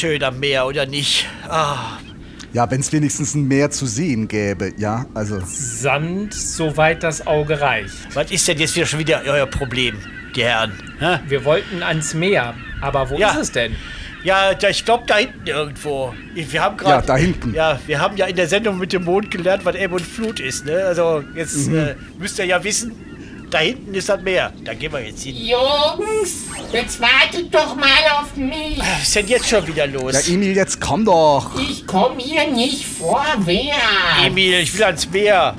schön am Meer, oder nicht? Ah, Ja, wenn es wenigstens ein Meer zu sehen gäbe, ja, also. Sand, soweit das Auge reicht. was ist denn jetzt wieder schon wieder euer Problem, die Herren? Hä? Wir wollten ans Meer, aber wo Ja. ist es denn? Ja, ich glaube da hinten irgendwo. Wir haben gerade. Ja, da hinten. Ja, wir haben ja in der Sendung mit dem Mond gelernt, was Ebbe und Flut ist. Ne? Also jetzt Mhm. äh, müsst ihr ja wissen, da hinten ist das Meer. Da gehen wir jetzt hin. Jungs, jetzt wartet doch mal auf mich. Was ist denn jetzt schon wieder los? Ja, Emil, jetzt komm doch. Ich komme hier nicht vorwärts. Emil, ich will ans Meer.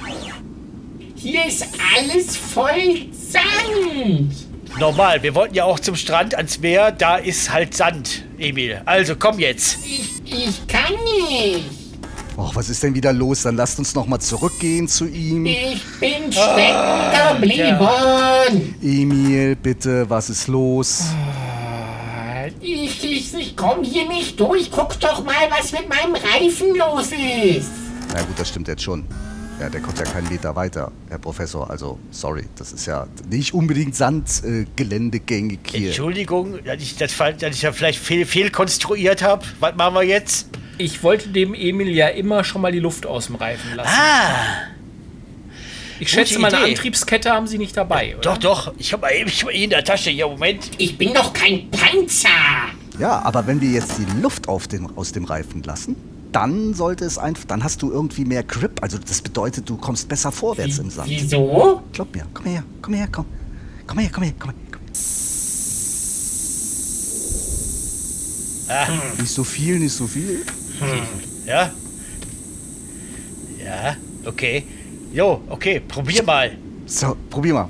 Hier ist alles voll Sand. Normal, wir wollten ja auch zum Strand ans Meer. Da ist halt Sand, Emil. Also komm jetzt. Ich, ich kann nicht. Och, was ist denn wieder los? Dann lasst uns noch mal zurückgehen zu ihm. Ich bin stecken geblieben. Emil, bitte, was ist los? Ich, ich, ich komme hier nicht durch. Guck doch mal, was mit meinem Reifen los ist. Na gut, das stimmt jetzt schon. Ja, der kommt ja keinen Meter weiter, Herr Professor. Also, sorry, das ist ja nicht unbedingt Sandgeländegängig äh, hier. Entschuldigung, dass ich das, dass ich ja vielleicht fehl, fehlkonstruiert habe. Was machen wir jetzt? Ich wollte dem Emil ja immer schon mal die Luft aus dem Reifen lassen. Ah, ich schätze, meine Idee. Antriebskette haben Sie nicht dabei, oder? doch, doch. Ich habe mal eben hab mal in der Tasche. Ja, Moment. Ich bin doch kein Panzer. Ja, aber wenn wir jetzt die Luft auf den, aus dem Reifen lassen, dann sollte es einfach, dann hast du irgendwie mehr Grip. Also das bedeutet, du kommst besser vorwärts im Sand. Wieso? Glaub mir, komm her, komm her, komm. Komm her, komm her, komm her. Komm her. Nicht so viel, nicht so viel. Ja? Ja, okay. Jo, okay, probier mal. So, probier mal.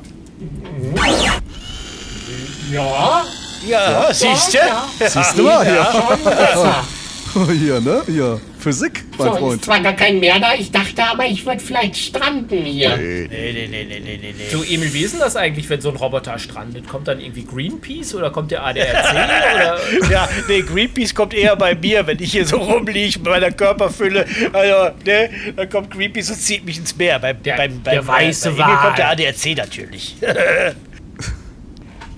Ja, Ja, siehst du? ja. Siehst du mal, ja. besser. Hier, ne? Ja, Physik, mein So, Freund. zwar gar kein Meer da, ich dachte aber, ich würde vielleicht stranden hier. Nee, nee, nee, nee, nee, nee, nee. Du, Emil, wie ist denn das eigentlich, wenn so ein Roboter strandet? Kommt dann irgendwie Greenpeace oder kommt der ADAC? oder? Ja, nee, Greenpeace kommt eher bei mir, wenn ich hier so rumliege mit meiner Körperfülle. Also, ne, dann kommt Greenpeace und zieht mich ins Meer. Beim, Der- beim, der beim, weiße bei Emil Wal. kommt der ADAC natürlich.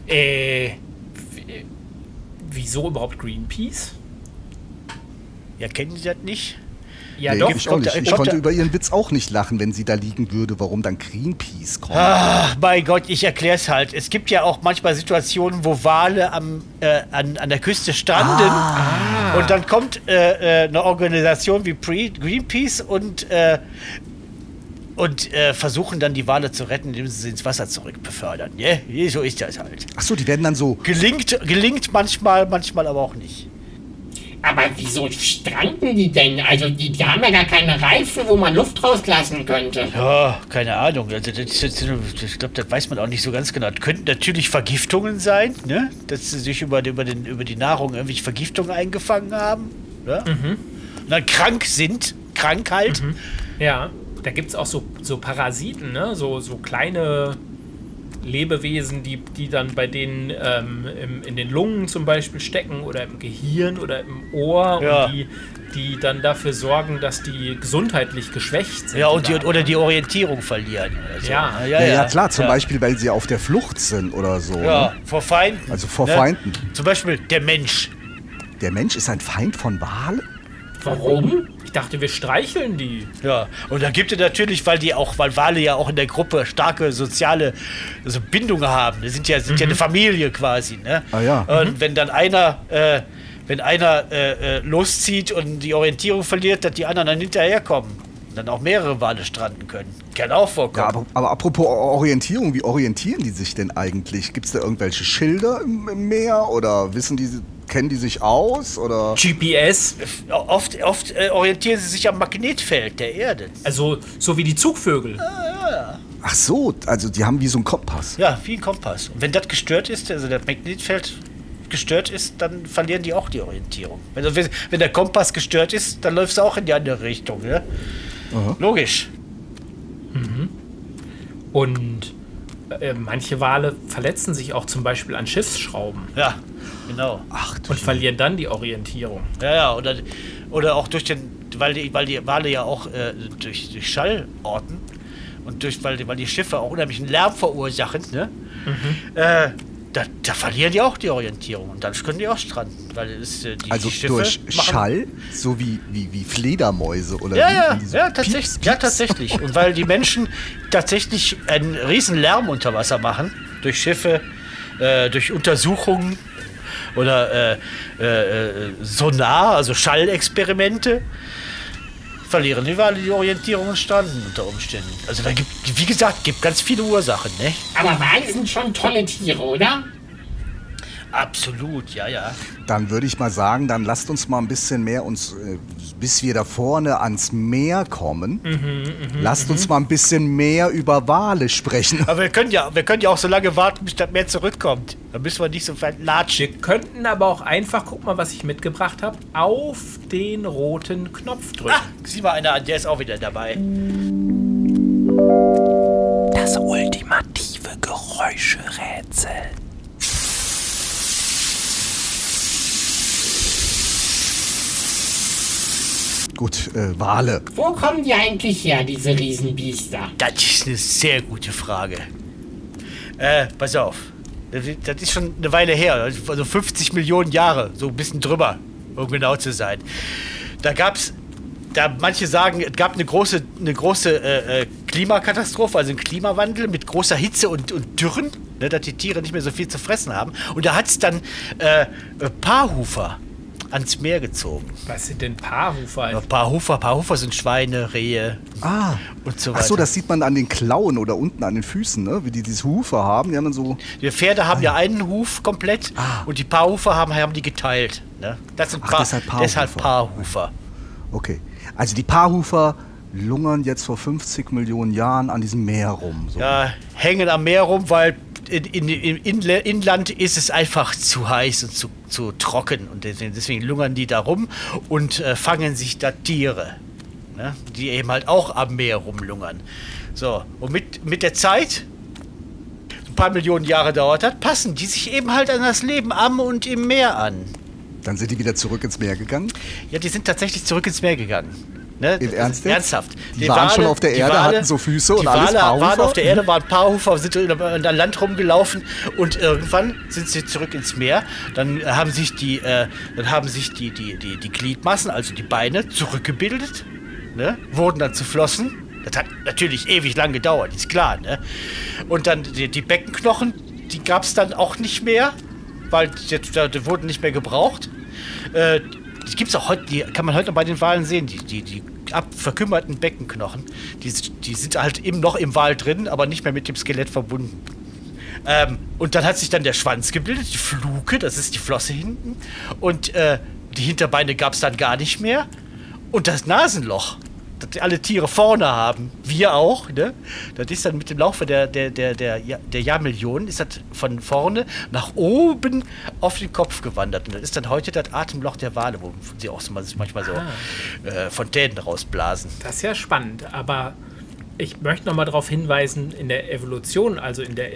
Äh, w- wieso überhaupt Greenpeace? Ja, kennen Sie das nicht? Ja, Nee, doch. ich auch nicht. Ich konnte über ihren Witz auch nicht lachen, wenn sie da liegen würde, warum dann Greenpeace kommt. Ach, mein Gott, ich erklär's halt. Es gibt ja auch manchmal Situationen, wo Wale am, äh, an, an der Küste stranden. Und dann kommt äh, äh, eine Organisation wie Pre Greenpeace und, äh, und äh, versuchen dann die Wale zu retten, indem sie sie ins Wasser zurückbefördern. Yeah? So ist das halt. Ach so, die werden dann so. Gelingt, gelingt manchmal, manchmal aber auch nicht. Aber wieso stranden die denn? Also die, die haben ja gar keine Reifen, wo man Luft rauslassen könnte. Ja, keine Ahnung. Also das, das, ich glaube, das weiß man auch nicht so ganz genau. Das könnten natürlich Vergiftungen sein, ne? dass sie sich über, über, den, über die Nahrung irgendwelche Vergiftungen eingefangen haben. Ne? Und dann krank sind, krank halt. Ja, da gibt es auch so, so Parasiten, ne? So, so kleine Lebewesen, die, die dann bei denen ähm, im, in den Lungen zum Beispiel stecken oder im Gehirn oder im Ohr Ja. und die, die dann dafür sorgen, dass die gesundheitlich geschwächt sind. Ja, und die, oder die Orientierung verlieren. So. Ja. Ja, ja, klar, zum ja. Beispiel, weil sie auf der Flucht sind oder so. Ja, Ne? vor Feinden. Also vor Feinden. Zum Beispiel der Mensch. Der Mensch ist ein Feind von Walen? Warum? Ich dachte, wir streicheln die. Ja, und da gibt es natürlich, weil die auch, weil Wale ja auch in der Gruppe starke soziale also Bindungen haben. Die sind ja, sind ja eine Familie quasi, ne? Ah, ja. Und wenn dann einer, äh, wenn einer äh, äh, loszieht und die Orientierung verliert, dass die anderen dann hinterherkommen. Und dann auch mehrere Wale stranden können. Kann auch vorkommen. Ja, aber, aber apropos Orientierung, wie orientieren die sich denn eigentlich? Gibt es da irgendwelche Schilder im, im Meer oder wissen die, kennen die sich aus oder? GPS, Oft, oft äh, orientieren sie sich am Magnetfeld der Erde. also so wie die Zugvögel. Ach so, also die haben wie so einen Kompass. Ja, wie ein Kompass. Und wenn das gestört ist, also das Magnetfeld gestört ist, dann verlieren die auch die Orientierung. Wenn, wenn, der Kompass gestört ist, dann läufst du auch in die andere Richtung. Ne? Logisch. Und äh, manche Wale verletzen sich auch zum Beispiel an Schiffsschrauben Ja, genau. Ach du und verlieren dann die Orientierung. Ja, ja, oder, oder auch durch den, weil die, weil die Wale ja auch äh, durch, durch Schallorten und durch, weil, die- weil die Schiffe auch unheimlichen Lärm verursachen, ne? Äh, da, da verlieren die auch die Orientierung und dann können die auch stranden, weil es, äh, die, Also die durch Schall, so wie, wie, wie Fledermäuse oder Ja, wie, ja, die so ja, pieps, tatsächlich, ja, pieps. tatsächlich. Und weil die Menschen tatsächlich einen riesen Lärm unter Wasser machen, durch Schiffe, äh, durch Untersuchungen oder äh, äh, äh, Sonar, also Schallexperimente, verlieren Wale die Orientierung und stranden unter Umständen. Also da gibt, wie gesagt, gibt ganz viele Ursachen, ne? Aber Wale sind schon tolle Tiere, oder? Absolut, ja, ja. Dann würde ich mal sagen, dann lasst uns mal ein bisschen mehr uns, äh, bis wir da vorne ans Meer kommen, Mhm, lasst uns mal ein bisschen mehr über Wale sprechen. Aber wir können ja, wir können ja auch so lange warten, bis das Meer zurückkommt. Da müssen wir nicht so weit latschen. Wir könnten aber auch einfach, guck mal, was ich mitgebracht habe, auf den roten Knopf drücken. Ah, sieh mal einer an, der ist auch wieder dabei. Das ultimative Geräuscherätsel. Gut, äh, Wale. Wo kommen die eigentlich her, diese Riesenbiester? Das ist eine sehr gute Frage. Äh, pass auf. Das ist- schon eine Weile her, also 50 Millionen Jahre, so ein bisschen drüber, um genau zu sein. Da gab es, da manche sagen, es gab eine große, eine große äh, äh, Klimakatastrophe, also einen Klimawandel mit großer Hitze und, und Dürren, ne, dass die Tiere nicht mehr so viel zu fressen haben. Und da hat es dann äh, Paarhufer ans Meer gezogen. Was sind denn Paarhufer? Ja, Paarhufer, Paarhufer sind Schweine, Rehe Ah, und so ach weiter. so, das sieht man an den Klauen oder unten an den Füßen, ne? wie die diese Hufe haben. Die haben dann so, Die Pferde haben ja einen Huf komplett und die Paarhufer haben, haben die geteilt. Ne? Das sind Ach, Paar, deshalb Paarhufer. deshalb Paarhufer. okay. Also die Paarhufer lungern jetzt vor 50 Millionen Jahren an diesem Meer rum. So. Ja, hängen am Meer rum, weil in, in, Inland ist es einfach zu heiß und zu, zu trocken. Und deswegen, lungern die da rum und äh, fangen sich da Tiere. Ne? Die eben halt auch am Meer rumlungern. So, und mit, mit der Zeit, ein paar Millionen Jahre dauert das, passen die sich eben halt an das Leben am und im Meer an. Dann sind die wieder zurück ins Meer gegangen. Ja, die sind tatsächlich zurück ins Meer gegangen. Ne? Im Das- Ernst? Ernsthaft. Die waren schon auf der die Erde, hatten so Füße und die alles Wale waren auf der Erde, waren Paarhufer, sind in an Land rumgelaufen und irgendwann sind sie zurück ins Meer. Dann haben sich die, äh, dann haben sich die, die, die, die Gliedmassen, also die Beine, zurückgebildet, ne? wurden dann zu Flossen. Das hat natürlich ewig lang gedauert, ist klar. Ne? Und dann die, die Beckenknochen, die gab es dann auch nicht mehr, weil die, die, die wurden nicht mehr gebraucht. Äh, die gibt's auch heute, die kann man heute noch bei den Walen sehen, die, die, die verkümmerten Beckenknochen. Die, die sind halt eben noch im Wal drin, aber nicht mehr mit dem Skelett verbunden. Ähm, und dann hat sich dann der Schwanz gebildet, die Fluke, das ist die Flosse hinten. Und äh, die Hinterbeine gab es dann gar nicht mehr. Und das Nasenloch, das alle Tiere vorne haben, wir auch, ne? Das ist dann mit dem Laufe der, der, der, der, der Jahrmillionen, ist das von vorne nach oben auf den Kopf gewandert. Und das ist dann heute das Atemloch der Wale, wo sie auch manchmal so äh, Fontänen rausblasen. Das ist ja spannend, aber ich möchte noch mal darauf hinweisen, in der Evolution, also in der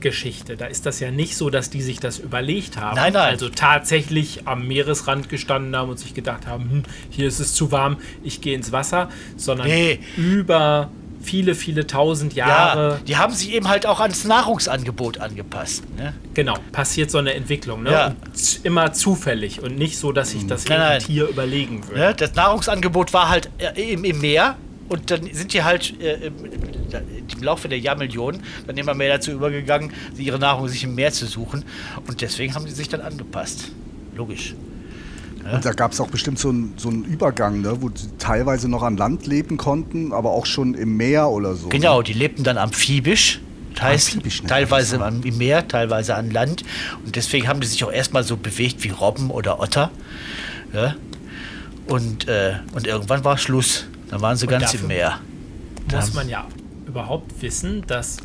Entwicklungsgeschichte, da ist das ja nicht so, dass die sich das überlegt haben. Nein, nein. Also tatsächlich am Meeresrand gestanden haben und sich gedacht haben, hm, hier ist es zu warm, ich gehe ins Wasser, sondern Nee. über viele, viele tausend Ja, Jahre, die haben sich eben halt auch ans Nahrungsangebot angepasst. Ne? genau, passiert so eine Entwicklung. Ne? Ja. Immer zufällig und nicht so, dass sich das Nein, irgendein nein. Tier überlegen würde. Ne? Das Nahrungsangebot war halt äh, im, im Meer und dann sind die halt äh, im, im Laufe der Jahrmillionen dann immer mehr dazu übergegangen, ihre Nahrung sich im Meer zu suchen und deswegen haben sie sich dann angepasst. Logisch. Und da gab es auch bestimmt so einen so Übergang, ne, wo sie teilweise noch an Land leben konnten, aber auch schon im Meer oder so. Genau, die lebten dann amphibisch. Das heißt, Amphibisch, ne? teilweise am- im Meer, teilweise an Land. Und deswegen haben die sich auch erstmal so bewegt wie Robben oder Otter. Ja? Und, äh, und irgendwann war Schluss. Dann waren sie ganz dafür im Meer. muss man ja überhaupt wissen, dass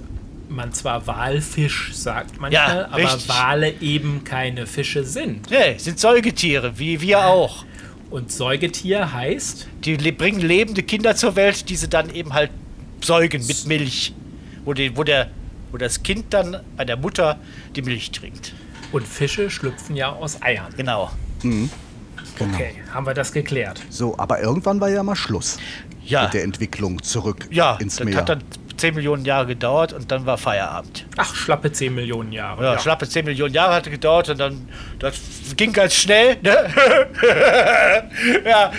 man zwar Walfisch sagt manchmal, Ja, aber richtig. Wale eben keine Fische sind. Nee, sind Säugetiere, wie wir auch. Und Säugetier heißt, Die le bringen lebende Kinder zur Welt, die sie dann eben halt säugen mit Milch. Wo, die, wo, der, wo das Kind dann bei der Mutter die Milch trinkt. und Fische schlüpfen ja aus Eiern. Genau. Genau. Okay, haben wir das geklärt. So, aber irgendwann war ja mal Schluss Ja, mit der Entwicklung zurück ja ins das Meer. hat dann 10 Millionen Jahre gedauert und dann war Feierabend. Ach, schlappe 10 Millionen Jahre. Ja, schlappe 10 Millionen Jahre hatte gedauert und dann das ging ganz schnell. Ne? ja.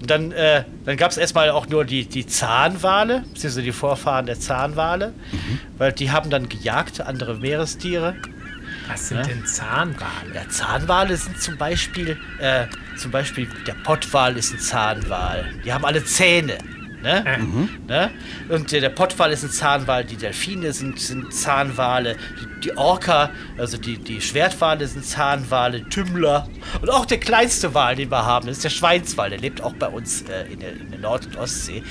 Und dann, äh, dann gab es erstmal auch nur die, die Zahnwale, beziehungsweise die Vorfahren der Zahnwale, weil die haben dann gejagt, andere Meerestiere. Was sind Ja. denn Zahnwale? Ja, Zahnwale sind zum Beispiel, äh, zum Beispiel der Pottwal ist ein Zahnwal. Die haben alle Zähne. Ne? Äh, Ne? Und der, der Pottwal ist ein Zahnwal, die Delfine sind, sind Zahnwale, die, die Orca, also die, die Schwertwale sind Zahnwale, Tümmler und auch der kleinste Wal, den wir haben, ist der Schweinswal, der lebt auch bei uns äh, in, der, in der Nord- und Ostsee.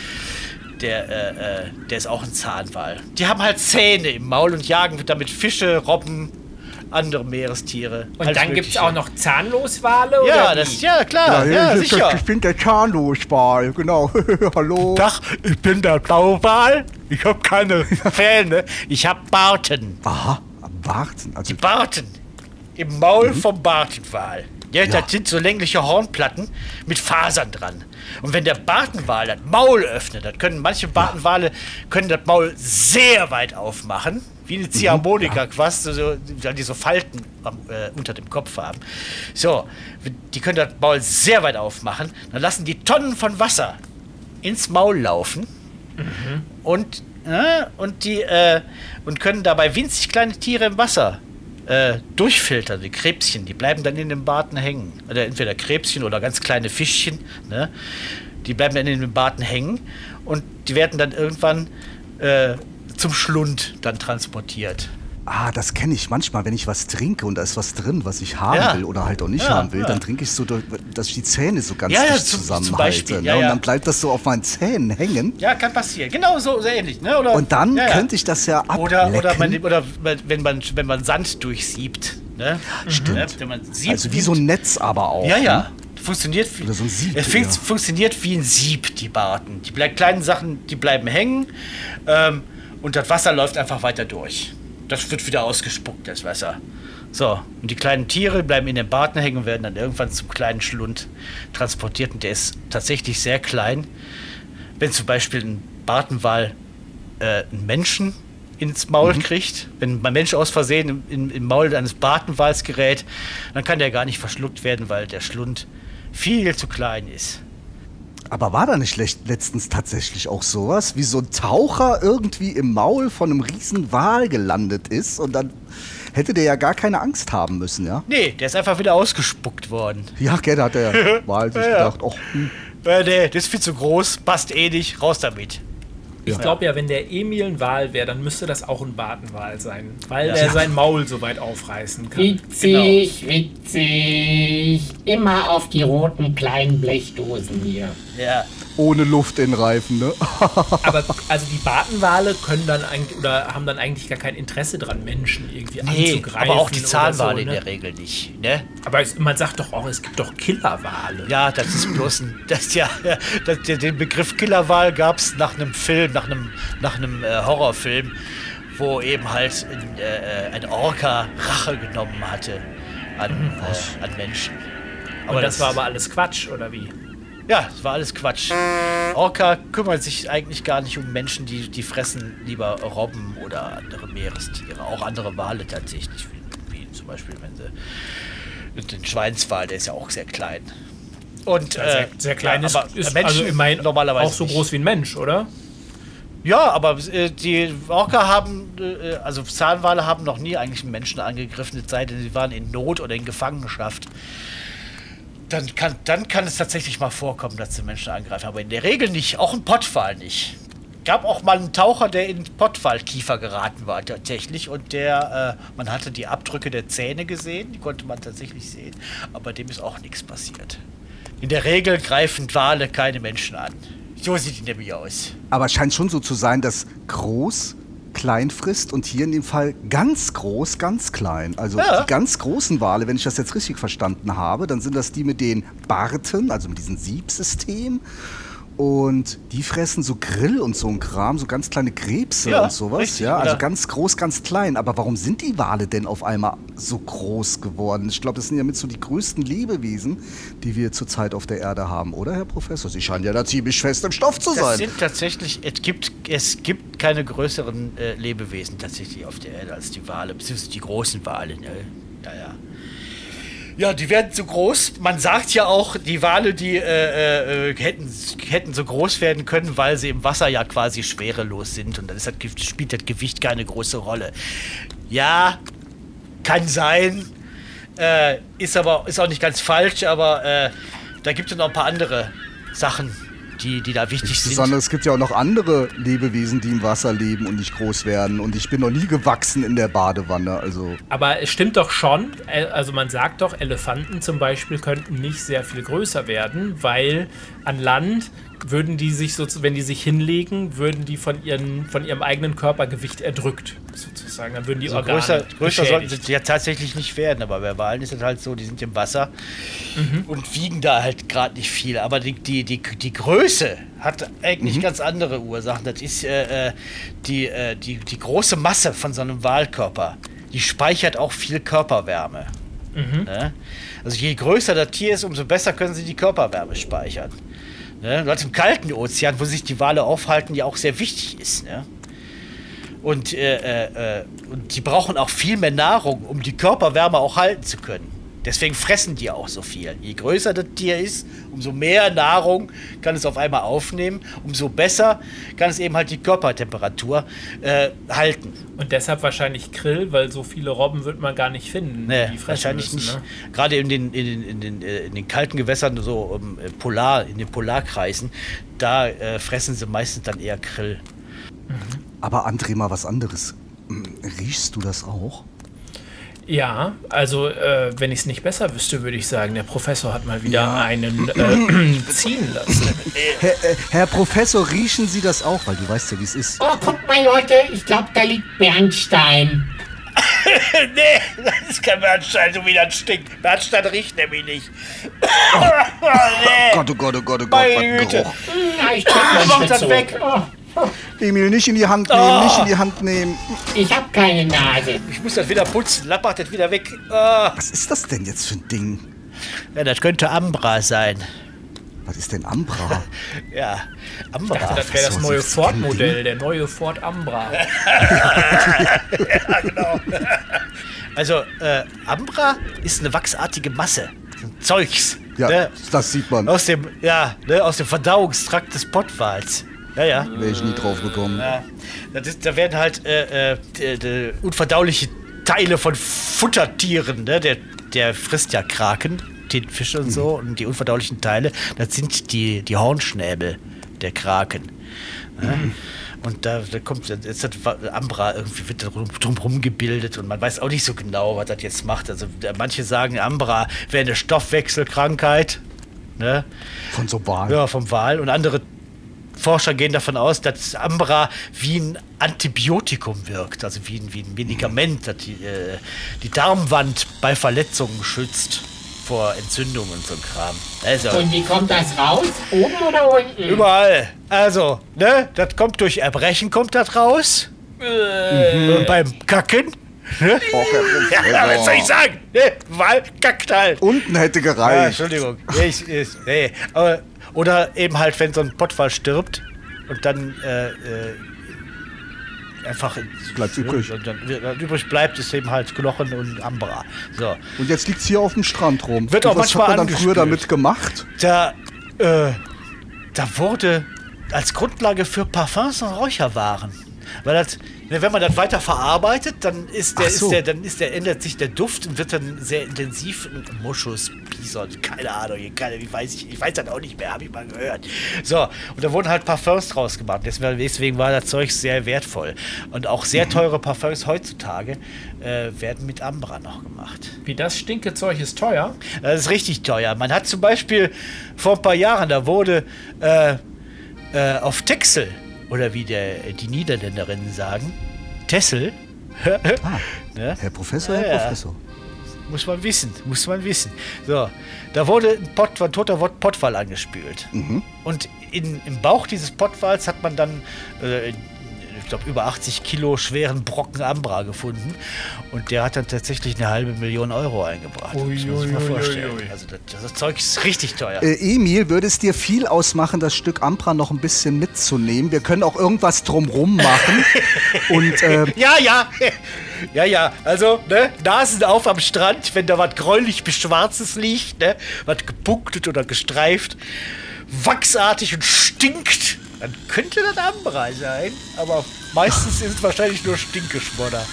Der, äh, äh, der ist auch ein Zahnwal. Die haben halt Zähne im Maul und jagen damit Fische, Robben, andere Meerestiere. Und alles dann gibt es auch noch Zahnloswale? Ja, oder das, ja klar, ja, ich, sicher. ich bin der Zahnloswal, genau. Hallo. Tag, ich bin der Blauwal. Ich habe keine Zähne. Ich habe Barten. Aha, warten. Also, Die Barten. Im Maul vom Bartenwal. Ja, Ja. das sind so längliche Hornplatten mit Fasern dran. Und wenn der Bartenwal das Maul öffnet, das können manche Bartenwale können das Maul sehr weit aufmachen, wie eine Ziehharmonika quasi, so, die so Falten äh, unter dem Kopf haben. So, die können das Maul sehr weit aufmachen, dann lassen die Tonnen von Wasser ins Maul laufen und, äh, und, die, äh, und können dabei winzig kleine Tiere im Wasser äh, durchfiltern, die Krebschen, die bleiben dann in den Barten hängen. Oder entweder Krebschen oder ganz kleine Fischchen, ne? die bleiben dann in den Barten hängen und die werden dann irgendwann äh, zum Schlund dann transportiert. ah, das kenne ich manchmal, wenn ich was trinke und da ist was drin, was ich haben Ja. will oder halt auch nicht Ja, haben will, ja. dann trinke ich so, durch- dass ich die Zähne so ganz Ja, dicht zusammenhalte. Ne? Und dann bleibt das so auf meinen Zähnen hängen. Ja, kann passieren. Genau so, so ähnlich. Ne? Oder, Und dann könnte ich das ja ablecken. Oder, oder, man, oder wenn, man, wenn man Sand durchsiebt. Ne? Stimmt. Wenn man siebt, also wie so ein Netz aber auch. Ja, ja. Ne? Funktioniert wie, Oder so ein Sieb, es fun ja. funktioniert wie ein Sieb, die Barten. Die kleinen Sachen, die bleiben hängen ähm, und das Wasser läuft einfach weiter durch. Das wird wieder ausgespuckt, das Wasser. So, und die kleinen Tiere bleiben in den Barten hängen und werden dann irgendwann zum kleinen Schlund transportiert. Und der ist tatsächlich sehr klein. Wenn zum Beispiel ein Bartenwal äh, einen Menschen ins Maul kriegt, wenn ein Mensch aus Versehen im, im, im Maul eines Bartenwals gerät, dann kann der gar nicht verschluckt werden, weil der Schlund viel zu klein ist. Aber war da nicht letztens tatsächlich auch sowas, wie so ein Taucher irgendwie im Maul von einem riesen Wal gelandet ist und dann hätte der ja gar keine Angst haben müssen, ja? Nee, der ist einfach wieder ausgespuckt worden. Ja, gell, da hat der Wal sich Ja, gedacht, ach, hm, Äh, nee, das ist viel zu groß, passt eh nicht, raus damit. Ich glaube ja, wenn der Emil ein Wal wäre, dann müsste das auch ein Bartenwal sein, weil Ja. er sein Maul so weit aufreißen kann. Witzig, witzig. Immer auf die roten kleinen Blechdosen hier. Ja. Ohne Luft in den Reifen, ne? Aber also die Bartenwale können dann eigentlich oder haben dann eigentlich gar kein Interesse dran, Menschen irgendwie Nee, anzugreifen. aber auch die Zahnwale so, in ne? der Regel nicht. Ne? Aber es, man sagt doch auch, es gibt doch Killerwale. Ja, das ist bloß ein. Das, ja, das, den Begriff Killerwal gab es nach einem Film, nach einem, nach einem äh, Horrorfilm, wo eben halt ein, äh, ein Orca Rache genommen hatte an, äh, an Menschen. Und das, war aber alles Quatsch, oder wie? Ja, das war alles Quatsch. Orca kümmert sich eigentlich gar nicht um Menschen, die, die fressen lieber Robben oder andere Meerestiere. Auch andere Wale tatsächlich, wie, wie zum Beispiel, wenn sie. Den Schweinswal, der ist ja auch sehr klein. Und, Ja, sehr, äh, sehr klein ja, ist, aber ist Menschen also immerhin normalerweise auch so groß wie ein Mensch, oder? Ja, aber äh, die Orca haben, äh, also Zahnwale haben noch nie eigentlich einen Menschen angegriffen, es sei denn, sie waren in Not oder in Gefangenschaft. Dann kann, dann kann es tatsächlich mal vorkommen, dass sie Menschen angreifen, aber in der Regel nicht, auch ein Pottwal nicht. Gab auch mal einen Taucher, der in Pottwalkiefer geraten war tatsächlich und der, äh, man hatte die Abdrücke der Zähne gesehen, die konnte man tatsächlich sehen, aber dem ist auch nichts passiert. In der Regel greifen Wale keine Menschen an. So sieht die nämlich aus. Aber es scheint schon so zu sein, dass groß klein frisst und hier in dem Fall ganz groß, ganz klein. Also Ja. die ganz großen Wale, wenn ich das jetzt richtig verstanden habe, dann sind das die mit den Barten, also mit diesem Siebsystem. Und die fressen so Grill und so ein Kram, so ganz kleine Krebse Ja, und sowas. richtig, ja, also ganz groß, ganz klein. Aber warum sind die Wale denn auf einmal so groß geworden? Ich glaube, das sind ja mit so die größten Lebewesen, die wir zurzeit auf der Erde haben, oder, Herr Professor? Sie scheinen ja da ziemlich fest im Stoff zu Das sein. sind tatsächlich, es gibt, es gibt keine größeren äh, Lebewesen tatsächlich auf der Erde als die Wale, beziehungsweise die großen Wale. Ne? Ja, ja. Ja, die werden so groß. Man sagt ja auch, die Wale, die äh, äh, hätten, hätten so groß werden können, weil sie im Wasser ja quasi schwerelos sind. Und dann das, spielt das Gewicht keine große Rolle. Ja, kann sein. Äh, ist aber ist auch nicht ganz falsch, aber äh, da gibt es noch ein paar andere Sachen, die, die da wichtig sind. Insbesondere es gibt ja auch noch andere Lebewesen, die im Wasser leben und nicht groß werden. Und ich bin noch nie gewachsen in der Badewanne. Also Aber es stimmt doch schon, äh, also man sagt doch, Elefanten zum Beispiel könnten nicht sehr viel größer werden, weil an Land würden die sich so, wenn die sich hinlegen, würden die von, ihren, von ihrem eigenen Körpergewicht erdrückt, sozusagen. Dann würden die So Organe größer, größer sollten sie ja tatsächlich nicht werden, aber bei Walen ist es halt so, die sind im Wasser und wiegen da halt gerade nicht viel. Aber die, die, die, die Größe hat eigentlich ganz andere Ursachen. Das ist äh, äh, die, äh, die, die große Masse von so einem Walkörper. Die speichert auch viel Körperwärme. Ne? Also je größer das Tier ist, umso besser können sie die Körperwärme speichern. Ne? Was im kalten Ozean, wo sich die Wale aufhalten, ja auch sehr wichtig ist. Ne? Und, äh, äh, äh, und die brauchen auch viel mehr Nahrung, um die Körperwärme auch halten zu können. Deswegen fressen die auch so viel. Je größer das Tier ist, umso mehr Nahrung kann es auf einmal aufnehmen, umso besser kann es eben halt die Körpertemperatur äh, halten. Und deshalb wahrscheinlich Krill, weil so viele Robben wird man gar nicht finden. Nee, die fressen wahrscheinlich müssen, nicht. Ne? Gerade in den, in, den, in, den, äh, in den kalten Gewässern, so ähm, äh, Polar, in den Polarkreisen, da äh, fressen sie meistens dann eher Krill. Aber André, mal was anderes. Riechst du das auch? Ja, also äh, wenn ich es nicht besser wüsste, würde ich sagen, der Professor hat mal wieder einen äh, ziehen lassen. Herr, äh, Herr Professor, riechen Sie das auch? Weil du weißt ja, wie es ist. Oh, guck mal, Leute, ich glaube, da liegt Bernstein. nee, das ist kein Bernstein, so wie das stinkt. Bernstein riecht nämlich nicht. nee. Gott, oh Gott, oh Gott, oh Gott, Meine was ein. Geruch. Na, ich Mach das zurück. weg. Oh, Emil, nicht in die Hand nehmen, nicht in die Hand nehmen. ich hab keine Nase. Ich muss das wieder putzen. Lappert das wieder weg. Ah. Was ist das denn jetzt für ein Ding? Ja, das könnte Ambra sein. Was ist denn Ambra? Ja, Ambra. dachte, das wäre das neue Ford-Modell, der neue Ford Ambra. Also, äh, Ambra ist eine wachsartige Masse. Zeugs. Ja, Ne? das sieht man. Aus dem, ja, ne, aus dem Verdauungstrakt des Pottwals. Ja, ja. Wäre ich nie drauf gekommen. ja. Ist, da werden halt äh, äh, d- unverdauliche Teile von Futtertieren, ne? Der, der frisst ja Kraken, Tintenfische und so. Und die unverdaulichen Teile, das sind die, die Hornschnäbel der Kraken. Ne? Und da, da kommt jetzt hat Ambra irgendwie wird drumherum gebildet und man weiß auch nicht so genau, was das jetzt macht. Also manche sagen, Ambra wäre eine Stoffwechselkrankheit. Ne? Von so Wahlen. Ja, vom Wal. Und andere Forscher gehen davon aus, dass Ambra wie ein Antibiotikum wirkt, also wie ein, wie ein Medikament, das die, äh, die Darmwand bei Verletzungen schützt vor Entzündungen und so Kram. Also, Und wie kommt das raus? Oben oder unten? überall. Also, ne, das kommt durch Erbrechen, kommt das raus. Und beim Kacken. Ne? Ja, was soll ich sagen? Ne? Wal kackt halt. Unten hätte Ja, gereicht. Entschuldigung. Nee, ich, ich, nee. Aber, oder eben halt, wenn so ein Pottwal stirbt und dann äh, äh, einfach Bleibt übrig. Und dann, dann übrig bleibt, ist eben halt Knochen und Ambra. So. Und jetzt liegt's hier auf dem Strand rum. Wird Und auch was manchmal hat man dann früher damit gemacht? Da, äh, da wurde als Grundlage für Parfums und Räucherwaren. Weil das, ne, wenn man das weiter verarbeitet, dann ist der, so. ist der, dann ist der, ändert sich der Duft und wird dann sehr intensiv. Moschus, Bison, keine Ahnung, keine, wie weiß ich, ich weiß das auch nicht mehr, habe ich mal gehört. So, und da wurden halt Parfums draus gemacht. Deswegen, war das Zeug sehr wertvoll. Und auch sehr teure Parfums heutzutage äh, werden mit Ambra noch gemacht. Wie das Stinkezeug ist teuer. Das ist richtig teuer. Man hat zum Beispiel vor ein paar Jahren, da wurde äh, äh, auf Texel, oder wie der, die Niederländerinnen sagen, Tessel, ne? Herr Professor, Herr Ja. Professor. muss man wissen, muss man wissen. So, da wurde ein, Pott, ein toter Wort- Pottwal angespült. Und in, im Bauch dieses Pottwals hat man dann, äh, ich glaube, über 80 Kilo schweren Brocken Ambra gefunden. Und der hat dann tatsächlich eine halbe Million Euro eingebracht. Ui, das muss man mal ui, ui, vorstellen. ui. Also das, das Zeug ist richtig teuer. Äh, Emil, würde es dir viel ausmachen, das Stück Ampra noch ein bisschen mitzunehmen? Wir können auch irgendwas drumrum machen. Und äh, Ja, ja. Ja, ja. Also, ne, Nasen auf am Strand, wenn da was gräulich beschwarzes liegt, ne, was gepunktet oder gestreift, wachsartig und stinkt, dann könnte das Ambra sein. Aber meistens ist es wahrscheinlich nur Stinkeschmodder.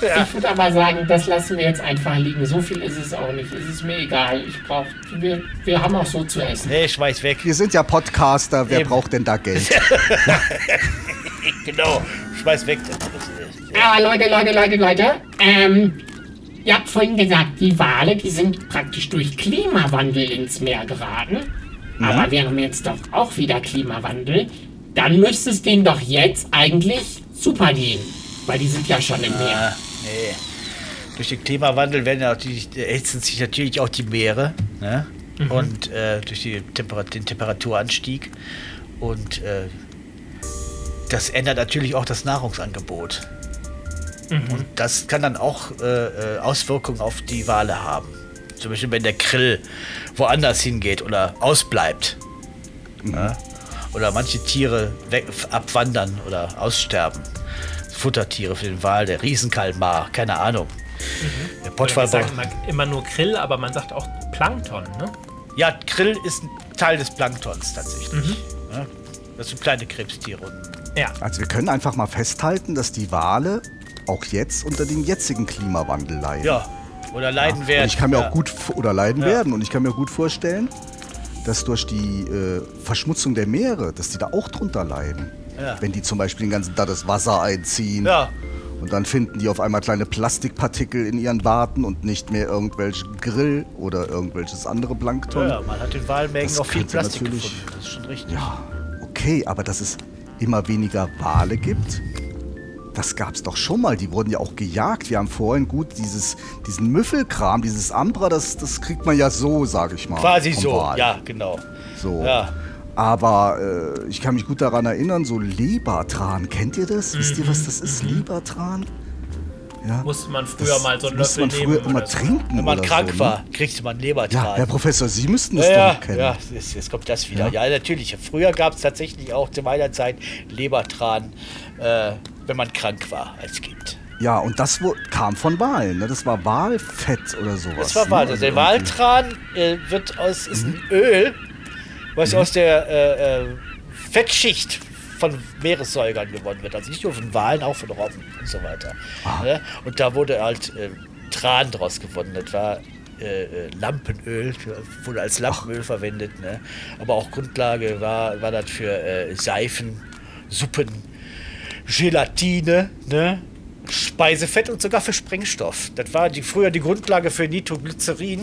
Ja. Ich würde aber sagen, das lassen wir jetzt einfach liegen. So viel ist es auch nicht. Es ist mir egal. Ich brauch, wir, wir haben auch so zu essen. Nee, schmeiß weg. wir sind ja Podcaster, wer Eben. braucht denn da Geld? Genau. Schmeiß weg. Das ist, Aber Leute, Leute, Leute, Leute, ähm, ihr habt vorhin gesagt, die Wale, die sind praktisch durch Klimawandel ins Meer geraten. Aber wir haben jetzt doch auch wieder Klimawandel. Dann müsste es denen doch jetzt eigentlich super gehen. Weil die sind ja schon im Meer. nee. Durch den Klimawandel werden ja auch die, erhitzen sich natürlich auch die Meere. Ne? Und äh, durch die Temperat den Temperaturanstieg. Und äh, das ändert natürlich auch das Nahrungsangebot. Und das kann dann auch äh, äh, Auswirkungen auf die Wale haben. Zum Beispiel, wenn der Krill woanders hingeht oder ausbleibt. Ja? Oder manche Tiere weg, abwandern oder aussterben. Futtertiere für den Wal, der Riesenkalmar, keine Ahnung. Der Wir Pottwal sagen immer, immer nur Krill, aber man sagt auch Plankton, ne? Ja, Krill ist ein Teil des Planktons tatsächlich. Ja? Das sind kleine Krebstiere. Ja. Also wir können einfach mal festhalten, dass die Wale auch jetzt unter dem jetzigen Klimawandel leiden. ja, oder leiden werden. Und ich kann mir ja. auch gut oder leiden Ja. werden und ich kann mir gut vorstellen, dass durch die äh, Verschmutzung der Meere, dass die da auch drunter leiden. Ja. Wenn die zum Beispiel den ganzen Tag das Wasser einziehen Ja, und dann finden die auf einmal kleine Plastikpartikel in ihren Warten und nicht mehr irgendwelche Grill oder irgendwelches andere Plankton. ja, man hat in Walmägen Das auch viel Plastik natürlich- gefunden. Das ist schon richtig. Ja, okay, aber dass es immer weniger Wale gibt, das gab es doch schon mal. Die wurden ja auch gejagt. Wir haben vorhin gut dieses, diesen Müffelkram, dieses Ambra, das, das kriegt man ja so, sage ich mal. Quasi so, Wal. ja, genau. So. Ja. Aber äh, ich kann mich gut daran erinnern, so Lebertran, kennt ihr das? Wisst ihr, was das ist? Mhm. Lebertran? Ja. Musste man früher Das mal so einen musste Löffel man früher immer so. trinken Wenn man krank so, ne? war, kriegte man Lebertran. Ja, Herr Professor, Sie müssten das Ja, doch ja, kennen. ja jetzt, jetzt kommt das wieder. Ja, natürlich. Früher gab es tatsächlich auch zu meiner Zeit Lebertran, äh, wenn man krank war als Kind. Ja, und das kam von Walen, ne? Das war Walfett oder sowas. Das war ne? wahr. Also der Waltran äh, wird aus, ist ein Öl, was aus der äh, äh, Fettschicht von Meeressäugern gewonnen wird. Also nicht nur von Walen, auch von Robben und so weiter. Ne? Und da wurde halt äh, Tran draus gewonnen. Das war äh, äh, Lampenöl, wurde als Lampenöl verwendet. Ne? Aber auch Grundlage war, war das für äh, Seifen, Suppen, Gelatine, ne? Speisefett und sogar für Sprengstoff. Das war die, früher die Grundlage für Nitroglycerin.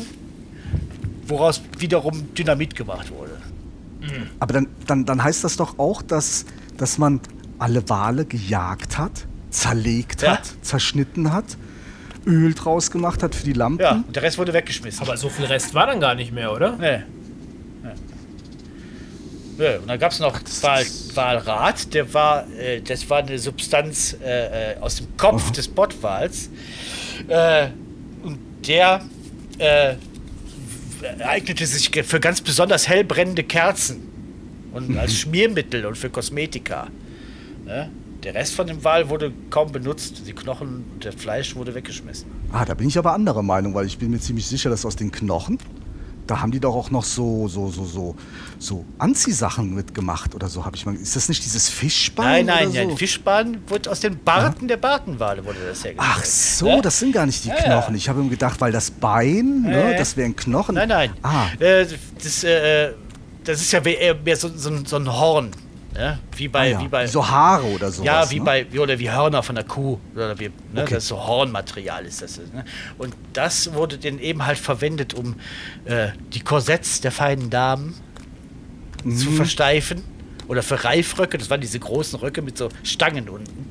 woraus wiederum Dynamit gemacht wurde. Aber dann, dann, dann heißt das doch auch, dass, dass man alle Wale gejagt hat, zerlegt Ja. hat, zerschnitten hat, Öl draus gemacht hat für die Lampen. Ja, und der Rest wurde weggeschmissen. Aber so viel Rest war dann gar nicht mehr, oder? Nee. Ja. Ja, und dann gab es noch Wal, Walrat, der war, äh, das war eine Substanz äh, äh, aus dem Kopf des Bottwals. Äh, und der äh, eignete sich für ganz besonders hell brennende Kerzen und als Schmiermittel und für Kosmetika. Ne? Der Rest von dem Wal wurde kaum benutzt. Die Knochen und das Fleisch wurde weggeschmissen. Ah, da bin ich aber anderer Meinung, weil ich bin mir ziemlich sicher, dass aus den Knochen, da haben die doch auch noch so, so, so, so, so Anziehsachen mitgemacht oder so, habe ich mal. Ist das nicht dieses Fischbein? Nein, nein, oder nein. so? Fischbahn wurde aus den Barten der Bartenwale wurde das hergestellt. Ach so, Ne? das sind gar nicht die Ja, ja. Knochen. Ich habe mir gedacht, weil das Bein, ne, Äh. das wären Knochen. Nein, nein. Ah, Äh, das, äh, das ist ja mehr, eher mehr so, so, so ein Horn. Ne? Wie bei, ah ja. wie bei so Haare oder so. ja, wie ne? bei oder wie Hörner von der Kuh oder wie ne? Okay. das ist so Hornmaterial ist das ne? und das wurde dann eben halt verwendet, um äh, die Korsetts der feinen Damen zu Mhm. versteifen oder für Reifröcke. Das waren diese großen Röcke mit so Stangen unten,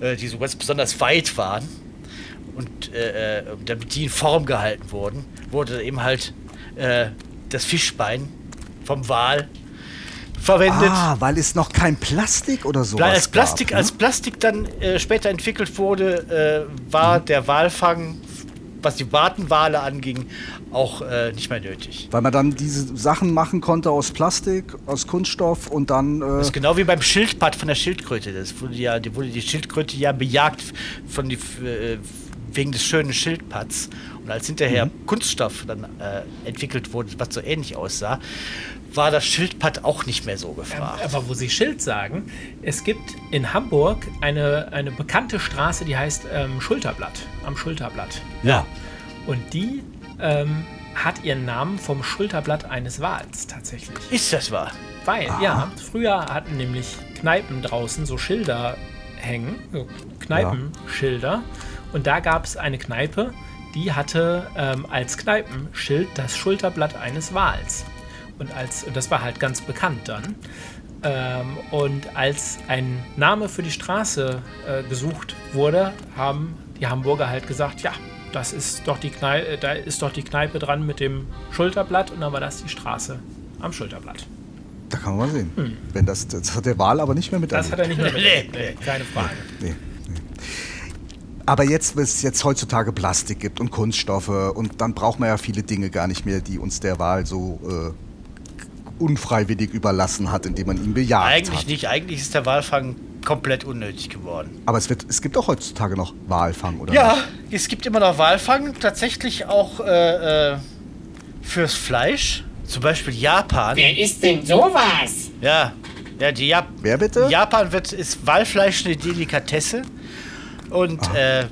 äh, die so ganz besonders weit waren und äh, äh, damit die in Form gehalten wurden, wurde eben halt äh, das Fischbein vom Wal verwendet. Ah, weil es noch kein Plastik oder so Als Plastik, gab, ne? als Plastik dann äh, später entwickelt wurde, äh, war Mhm. der Walfang, was die Bartenwale anging, auch äh, nicht mehr nötig. Weil man dann diese Sachen machen konnte aus Plastik, aus Kunststoff und dann. Äh, Das ist genau wie beim Schildpad von der Schildkröte. Das wurde ja, die wurde die Schildkröte ja bejagt von die, äh, wegen des schönen Schildpads. Und als hinterher Mhm. Kunststoff dann äh, entwickelt wurde, was so ähnlich aussah, war das Schildpad auch nicht mehr so gefragt. Aber wo Sie Schild sagen, es gibt in Hamburg eine, eine bekannte Straße, die heißt ähm, Schulterblatt, am Schulterblatt. ja. Und die ähm, hat ihren Namen vom Schulterblatt eines Wals tatsächlich. Ist das wahr? Weil, ja, früher hatten nämlich Kneipen draußen so Schilder hängen, so Kneipenschilder. Und da gab es eine Kneipe, die hatte ähm, als Kneipenschild das Schulterblatt eines Wals. Und als, das war halt ganz bekannt dann. Ähm, und als ein Name für die Straße äh, gesucht wurde, haben die Hamburger halt gesagt, ja, das ist doch die Kneipe, da ist doch die Kneipe dran mit dem Schulterblatt und dann war das die Straße am Schulterblatt. da kann man mal sehen. Wenn das, das hat der Wal aber nicht mehr mit Hm. Das hat er nicht mehr mit. Nee, nee. Keine Frage. Nee, nee. Aber jetzt, wenn es jetzt heutzutage Plastik gibt und Kunststoffe und dann braucht man ja viele Dinge gar nicht mehr, die uns der Wal so äh, unfreiwillig überlassen hat, indem man ihn bejagt Eigentlich hat. nicht. Eigentlich ist der Walfang komplett unnötig geworden. Aber es, wird, es gibt auch heutzutage noch Walfang, oder? Ja, nicht? es gibt immer noch Walfang, tatsächlich auch äh, äh, fürs Fleisch. Zum Beispiel Japan. Wer isst denn sowas? Ja, ja die Jap Wer bitte? Japan wird, ist Walfleisch eine Delikatesse. Und äh,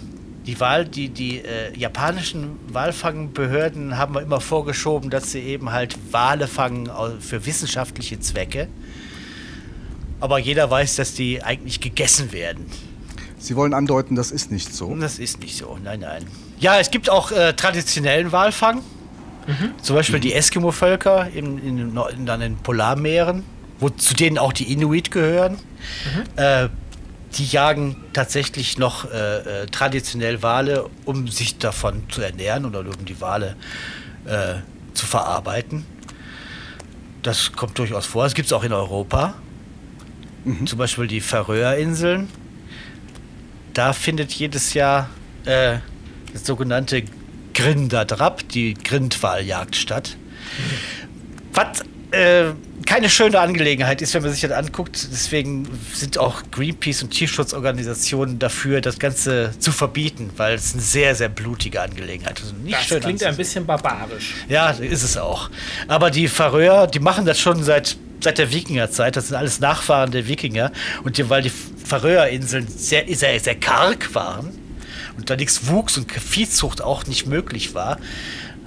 die, Wal, die, die äh, japanischen Walfangbehörden haben immer vorgeschoben, dass sie eben halt Wale fangen für wissenschaftliche Zwecke. Aber jeder weiß, dass die eigentlich gegessen werden. Sie wollen andeuten, das ist nicht so. Das ist nicht so, nein, nein. Ja, es gibt auch äh, traditionellen Walfang. Zum Beispiel die Eskimo-Völker in, in, den in, in Polarmeeren, wo, zu denen auch die Inuit gehören. Äh, die jagen tatsächlich noch äh, äh, traditionell Wale, um sich davon zu ernähren oder um die Wale äh, zu verarbeiten. Das kommt durchaus vor. Es gibt es auch in Europa. Zum Beispiel die Färöerinseln. Da findet jedes Jahr äh, das sogenannte Grindadrap, die Grindwaljagd statt. Was äh, keine schöne Angelegenheit ist, wenn man sich das anguckt. Deswegen sind auch Greenpeace und Tierschutzorganisationen dafür, das Ganze zu verbieten, weil es eine sehr, sehr blutige Angelegenheit ist. Nicht Das schön klingt ein anzusehen. bisschen barbarisch. Ja, ist es auch. Aber die Färöer, die machen das schon seit, seit der Wikingerzeit. Das sind alles Nachfahren der Wikinger. Und die, weil die Färöerinseln sehr, sehr, sehr karg waren und da nichts wuchs und Viehzucht auch nicht möglich war,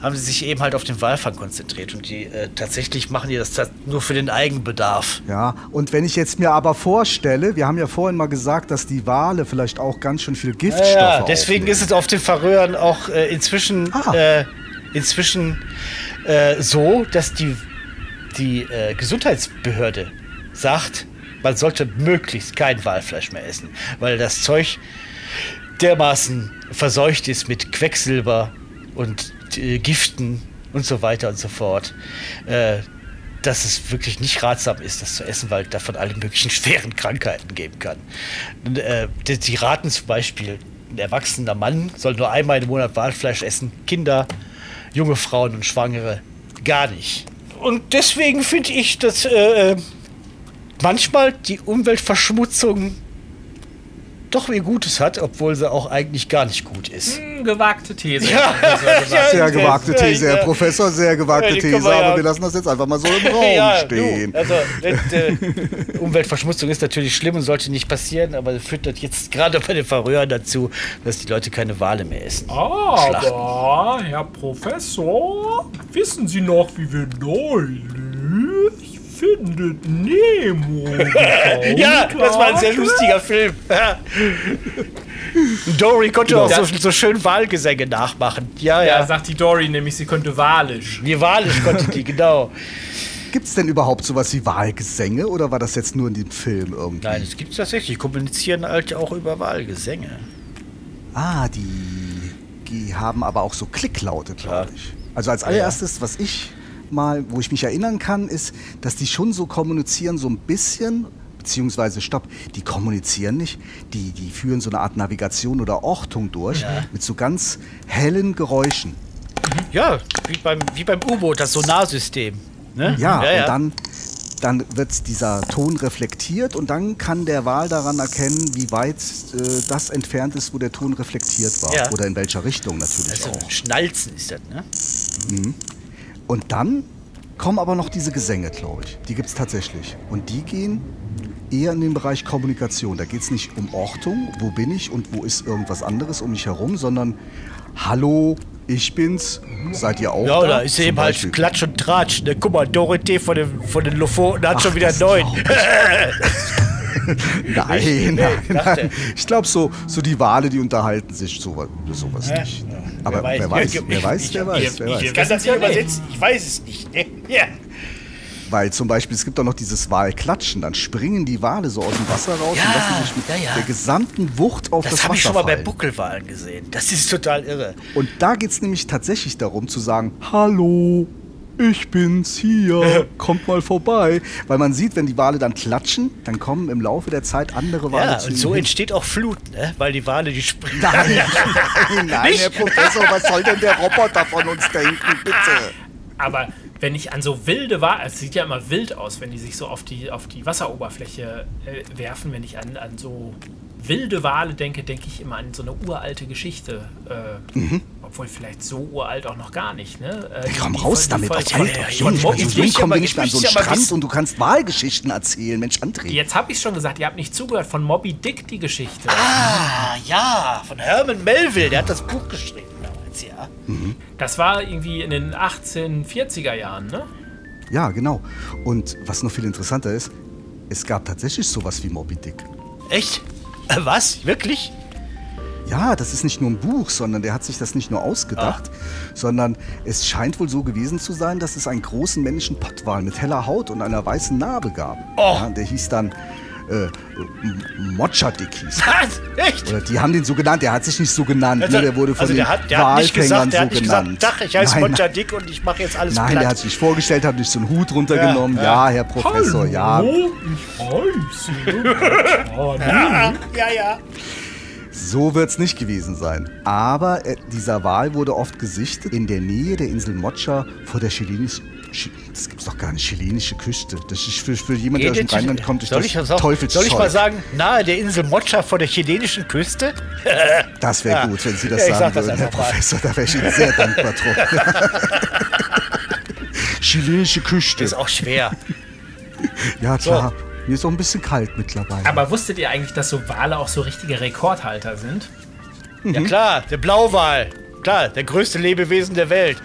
haben sie sich eben halt auf den Walfang konzentriert. Und die äh, tatsächlich machen die das nur für den Eigenbedarf. Ja, und wenn ich jetzt mir aber vorstelle, wir haben ja vorhin mal gesagt, dass die Wale vielleicht auch ganz schön viel Giftstoffe Ja, deswegen aufnehmen. ist es auf den Färöern auch äh, inzwischen Ah. äh, inzwischen äh, so, dass die, die äh, Gesundheitsbehörde sagt, man sollte möglichst kein Walfleisch mehr essen, weil das Zeug dermaßen verseucht ist mit Quecksilber und äh, Giften und so weiter und so fort, äh, dass es wirklich nicht ratsam ist, das zu essen, weil davon alle möglichen schweren Krankheiten geben kann. Äh, die, die raten zum Beispiel, ein erwachsener Mann soll nur einmal im Monat Walfleisch essen, Kinder, junge Frauen und Schwangere gar nicht. Und deswegen finde ich, dass äh, manchmal die Umweltverschmutzung doch ihr Gutes hat, obwohl sie auch eigentlich gar nicht gut ist. Hm, gewagte These. Ja, Sehr gewagte These, Herr ja. Professor, sehr gewagte Ja, These, man ja- aber wir lassen das jetzt einfach mal so im Raum Ja, stehen. Du, also das, äh, Umweltverschmutzung ist natürlich schlimm und sollte nicht passieren, aber führt das jetzt gerade bei den Verröhrern dazu, dass die Leute keine Wale mehr essen. Aber, Herr Professor, wissen Sie noch, wie wir neulich findet Nemo Ja, das war ein sehr lustiger Film. Dory konnte auch so, so schön Wahlgesänge nachmachen. Ja, Ja, ja. sagt die Dory nämlich, sie könnte walisch. Die Walisch konnte die, genau. Gibt es denn überhaupt sowas wie Wahlgesänge oder war das jetzt nur in dem Film irgendwie? Nein, es gibt tatsächlich. Die kommunizieren halt auch über Wahlgesänge. Ah, die, die haben aber auch so Klicklaute, glaube ich. Also als allererstes, was ich mal, wo ich mich erinnern kann, ist, dass die schon so kommunizieren, so ein bisschen, beziehungsweise stopp, die kommunizieren nicht, die, die führen so eine Art Navigation oder Ortung durch mit so ganz hellen Geräuschen. Ja, wie beim, wie beim U-Boot, das Sonarsystem. Ne? Ja, und dann, dann wird dieser Ton reflektiert und dann kann der Wal daran erkennen, wie weit äh, das entfernt ist, wo der Ton reflektiert war. Ja. Oder in welcher Richtung natürlich Also auch. Schnalzen ist das, ne? Und dann kommen aber noch diese Gesänge, glaube ich. Die gibt es tatsächlich. Und die gehen eher in den Bereich Kommunikation. Da geht es nicht um Ortung, wo bin ich und wo ist irgendwas anderes um mich herum, sondern Hallo, ich bin's. Seid ihr auch Ja, da? ist Zum eben halt. Klatsch und Tratsch. Ne? Guck mal, Dorothee von den, von den Lofoten hat schon wieder neun. Nein, nein, nein. Ich glaube, so, so die Wale, die unterhalten sich sowas, sowas nicht. Aber wer weiß, wer weiß, wer weiß, wer weiß. Ich kann das nicht übersetzen. Ich weiß es nicht. Ja. Weil zum Beispiel, es gibt auch noch dieses Walklatschen, dann springen die Wale so aus dem Wasser raus Ja, und lassen sich mit ja, ja. der gesamten Wucht auf das, Das habe Wasser ich schon mal bei fallen. Buckelwalen gesehen. Das ist total irre. Und da geht es nämlich tatsächlich darum zu sagen, hallo, ich bin's hier, kommt mal vorbei. Weil man sieht, wenn die Wale dann klatschen, dann kommen im Laufe der Zeit andere Wale Ja, zu und ihnen so hin. entsteht auch Flut, ne? Weil die Wale, die springen. Nein, nein, nein? Herr Professor, was soll denn der Roboter von uns denken, bitte? Aber wenn ich an so wilde Wale, es sieht ja immer wild aus, wenn die sich so auf die, auf die Wasseroberfläche äh, werfen, wenn ich an, an so wilde Wale denke, denke ich immer an so eine uralte Geschichte. Äh, Obwohl vielleicht so uralt auch noch gar nicht. Ne? Äh, die- Komm raus damit, was so Dick. jung kommen wir aber nicht mehr an so einen ich Strand und du kannst Wahlgeschichten erzählen. Mensch, André. Jetzt habe ich schon gesagt, ihr habt nicht zugehört von Moby Dick die Geschichte. Ah, ja, von Herman Melville. Der hat das Buch geschrieben damals, ja. Das war irgendwie in den 1840er Jahren, ne? Ja, genau. Und was noch viel interessanter ist, es gab tatsächlich sowas wie Moby Dick. Echt? Äh, was? Wirklich? Ja, das ist nicht nur ein Buch, sondern der hat sich das nicht nur ausgedacht, sondern es scheint wohl so gewesen zu sein, dass es einen großen männlichen Pottwal mit heller Haut und einer weißen Narbe gab. Oh. Ja, der hieß dann äh, M- Mochadick hieß. er. Was? Echt? Oder die haben den so genannt, der hat sich nicht so genannt, ne? der wurde von also den der hat, der hat nicht gesagt, der hat so nicht genannt. gesagt, Dach, ich heiße Dick und ich mache jetzt alles nein, platt. der hat sich vorgestellt, hat sich so einen Hut runtergenommen. Ja, Ja, Herr Professor, ja. ich heiße. ja, ja, ja. So wird es nicht gewesen sein. Aber äh, dieser Wal wurde oft gesichtet in der Nähe der Insel Mocha vor der chilenischen. Das gibt's doch gar nicht, chilenische Küste. Das ist für, für jemanden, der aus dem Rheinland kommt, ist soll das Teufelszeug. soll ich mal sagen, nahe der Insel Mocha vor der chilenischen Küste? Das wäre Ja. gut, wenn Sie das Ja, sagen sag das würden, Herr. Professor. Da wäre ich Ihnen sehr dankbar drum. chilenische Küste. Ist auch schwer. Ja, klar. Mir ist auch ein bisschen kalt mittlerweile. Aber wusstet ihr eigentlich, dass so Wale auch so richtige Rekordhalter sind? Ja klar, der Blauwal. Klar, der größte Lebewesen der Welt.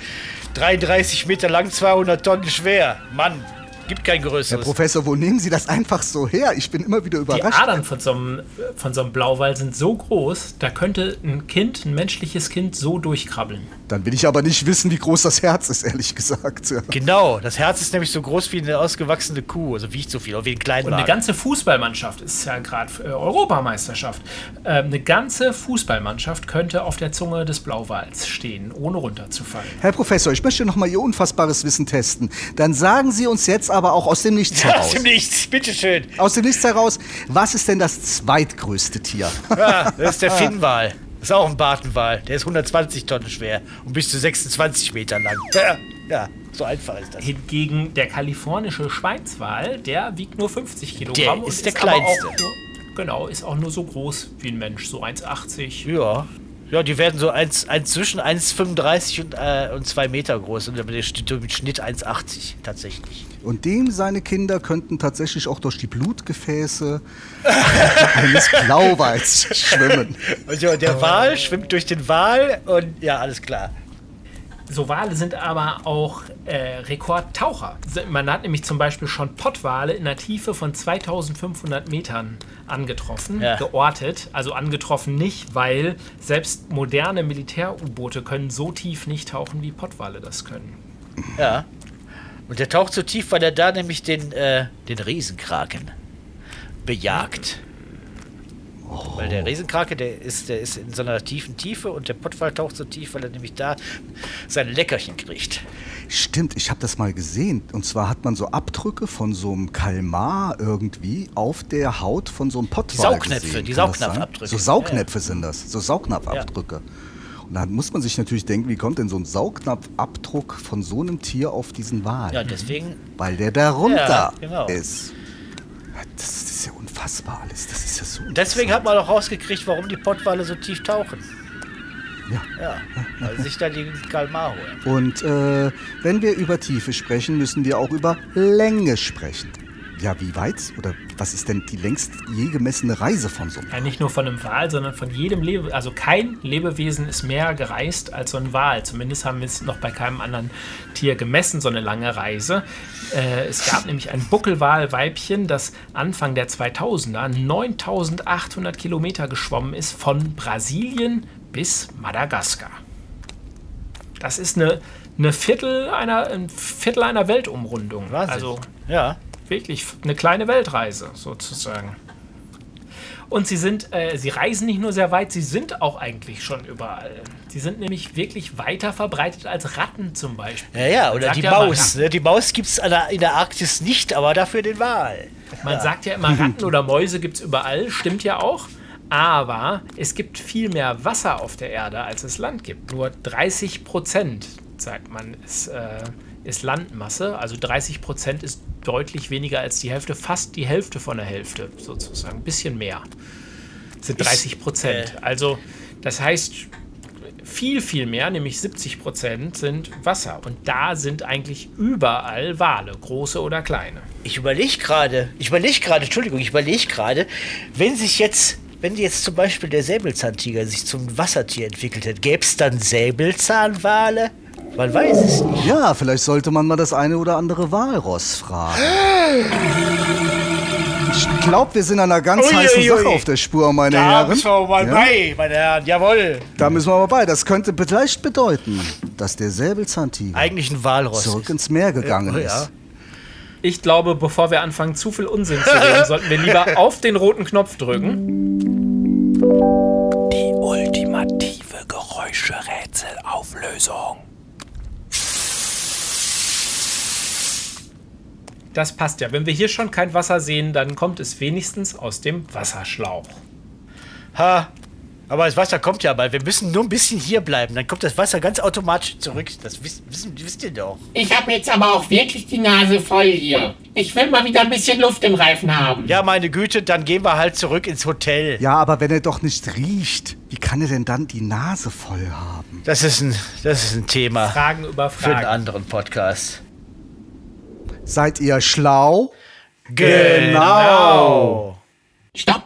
33 Meter lang, 200 Tonnen schwer. Mann. Gibt kein Herr größeres. Professor, wo nehmen Sie das einfach so her? Ich bin immer wieder Die überrascht. Adern von so, einem, von so einem Blauwal sind so groß, da könnte ein Kind, ein menschliches Kind, so durchkrabbeln. Dann will ich aber nicht wissen, wie groß das Herz ist, ehrlich gesagt. Ja. Genau, das Herz ist nämlich so groß wie eine ausgewachsene Kuh, also wiegt so viel, oder wie ein Und eine ganze Fußballmannschaft ist ja gerade äh, Europameisterschaft. Ähm, eine ganze Fußballmannschaft könnte auf der Zunge des Blauwals stehen, ohne runterzufallen. Herr Professor, ich möchte noch mal Ihr unfassbares Wissen testen. Dann sagen Sie uns jetzt aber auch aus dem Nichts heraus. aus dem Nichts, bitteschön. Aus dem Nichts heraus, was ist denn das zweitgrößte Tier? Ja, das ist der Finnwal. Das ist auch ein Bartenwal. Der ist 120 Tonnen schwer und bis zu 26 Meter lang. Ja, ja so einfach ist das. Hingegen der kalifornische Schweinswal, der wiegt nur 50 Kilogramm. Der und ist der aber kleinste. Nur, genau, ist auch nur so groß wie ein Mensch, so 1,80. Ja. Ja, die werden so eins, eins zwischen 1,35 und, äh, und 2 Meter groß und mit Schnitt 1,80 tatsächlich. Und dem seine Kinder könnten tatsächlich auch durch die Blutgefäße eines Blauwals schwimmen. Und ja, der Wal schwimmt durch den Wal und ja, alles klar. So Wale sind aber auch äh, Rekordtaucher. Man hat nämlich zum Beispiel schon Pottwale in einer Tiefe von 2500 Metern angetroffen, Ja. geortet. Also angetroffen nicht, weil selbst moderne Militär-U-Boote können so tief nicht tauchen, wie Pottwale das können. Ja. Und der taucht so tief, weil er da nämlich den, äh, den Riesenkraken bejagt. Weil der Riesenkrake, der ist, der ist in so einer tiefen Tiefe und der Pottwal taucht so tief, weil er nämlich da sein Leckerchen kriegt. Stimmt, ich habe das mal gesehen. Und zwar hat man so Abdrücke von so einem Kalmar irgendwie auf der Haut von so einem Pottwal Saugnäpfe, gesehen. die Saugnapfabdrücke. So Saugnäpfe sind das, so Saugnapfabdrücke. Und da muss man sich natürlich denken, wie kommt denn so ein Saugnapfabdruck von so einem Tier auf diesen Wal? Ja, deswegen, Weil der da runter Ja, genau. ist. Das ist ja unfassbar alles. Das ist ja so. deswegen hat man auch rausgekriegt, warum die Pottwale so tief tauchen. Ja. Ja, weil sich da die Kalmar holen. Und äh, wenn wir über Tiefe sprechen, müssen wir auch über Länge sprechen. Ja, wie weit oder was ist denn die längst je gemessene Reise von so einem Ja, nicht nur von einem Wal, sondern von jedem Lebe Also kein Lebewesen ist mehr gereist als so ein Wal. Zumindest haben wir es noch bei keinem anderen Tier gemessen, so eine lange Reise. Äh, es gab nämlich ein Buckelwalweibchen, das Anfang der 2000er 9800 Kilometer geschwommen ist von Brasilien bis Madagaskar. Das ist eine, eine Viertel einer, ein Viertel einer Weltumrundung. Wahnsinn. Also Ja. Wirklich eine kleine Weltreise sozusagen. Und sie sind, äh, sie reisen nicht nur sehr weit, sie sind auch eigentlich schon überall. Sie sind nämlich wirklich weiter verbreitet als Ratten zum Beispiel. Ja, ja, oder die ja Maus. Ne? Die Maus gibt es in der Arktis nicht, aber dafür den Wal. Man sagt ja immer, Ratten oder Mäuse gibt es überall, stimmt ja auch. Aber es gibt viel mehr Wasser auf der Erde, als es Land gibt. Nur 30 Prozent, sagt man, ist, äh, ist Landmasse. Also 30 Prozent ist deutlich weniger als die Hälfte, fast die Hälfte von der Hälfte sozusagen. Ein bisschen mehr sind 30 Prozent. äh, Also das heißt, viel, viel mehr, nämlich 70 Prozent sind Wasser. Und da sind eigentlich überall Wale, große oder kleine. Ich überlege gerade, ich überlege gerade, Entschuldigung, ich überlege gerade, wenn sich jetzt, wenn jetzt zum Beispiel der Säbelzahntiger sich zum Wassertier entwickelt hätte, gäbe es dann Säbelzahnwale? Man weiß es nicht. Ja, vielleicht sollte man mal das eine oder andere Walross fragen. Ich glaube, wir sind an einer ganz Ui, heißen ui, Sache ui. auf der Spur, meine Da Herren. müssen wir mal Ja? bei, meine Herren, jawohl. Da müssen wir mal bei. Das könnte vielleicht bedeuten, dass der Säbelzahntiger Eigentlich ein Walross. zurück ins Meer gegangen Ja, ja. ist. Ich glaube, bevor wir anfangen, zu viel Unsinn zu reden, sollten wir lieber auf den roten Knopf drücken. Die ultimative Geräuscherätselauflösung. Das passt ja. Wenn wir hier schon kein Wasser sehen, dann kommt es wenigstens aus dem Wasserschlauch. Ha. Aber das Wasser kommt ja bald. Wir müssen nur ein bisschen hier bleiben. Dann kommt das Wasser ganz automatisch zurück. Das wisst, wissen, wisst ihr doch. Ich habe jetzt aber auch wirklich die Nase voll hier. Ich will mal wieder ein bisschen Luft im Reifen haben. Ja, meine Güte, dann gehen wir halt zurück ins Hotel. Ja, aber wenn er doch nicht riecht, wie kann er denn dann die Nase voll haben? Das ist ein, das ist ein Thema Fragen über für einen Fragen. anderen Podcast. Seid ihr schlau? Genau. Stopp!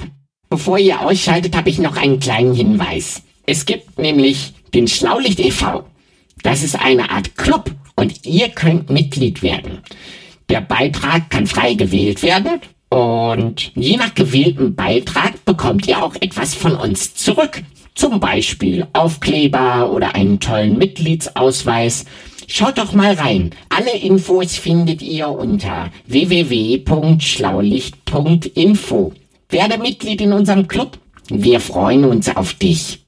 Bevor ihr ausschaltet, habe ich noch einen kleinen Hinweis. Es gibt nämlich den Schlaulicht e.V. Das ist eine Art Club und ihr könnt Mitglied werden. Der Beitrag kann frei gewählt werden und je nach gewähltem Beitrag bekommt ihr auch etwas von uns zurück. Zum Beispiel Aufkleber oder einen tollen Mitgliedsausweis. Schaut doch mal rein. Alle Infos findet ihr unter www.schlaulicht.info. Werde Mitglied in unserem Club. Wir freuen uns auf dich.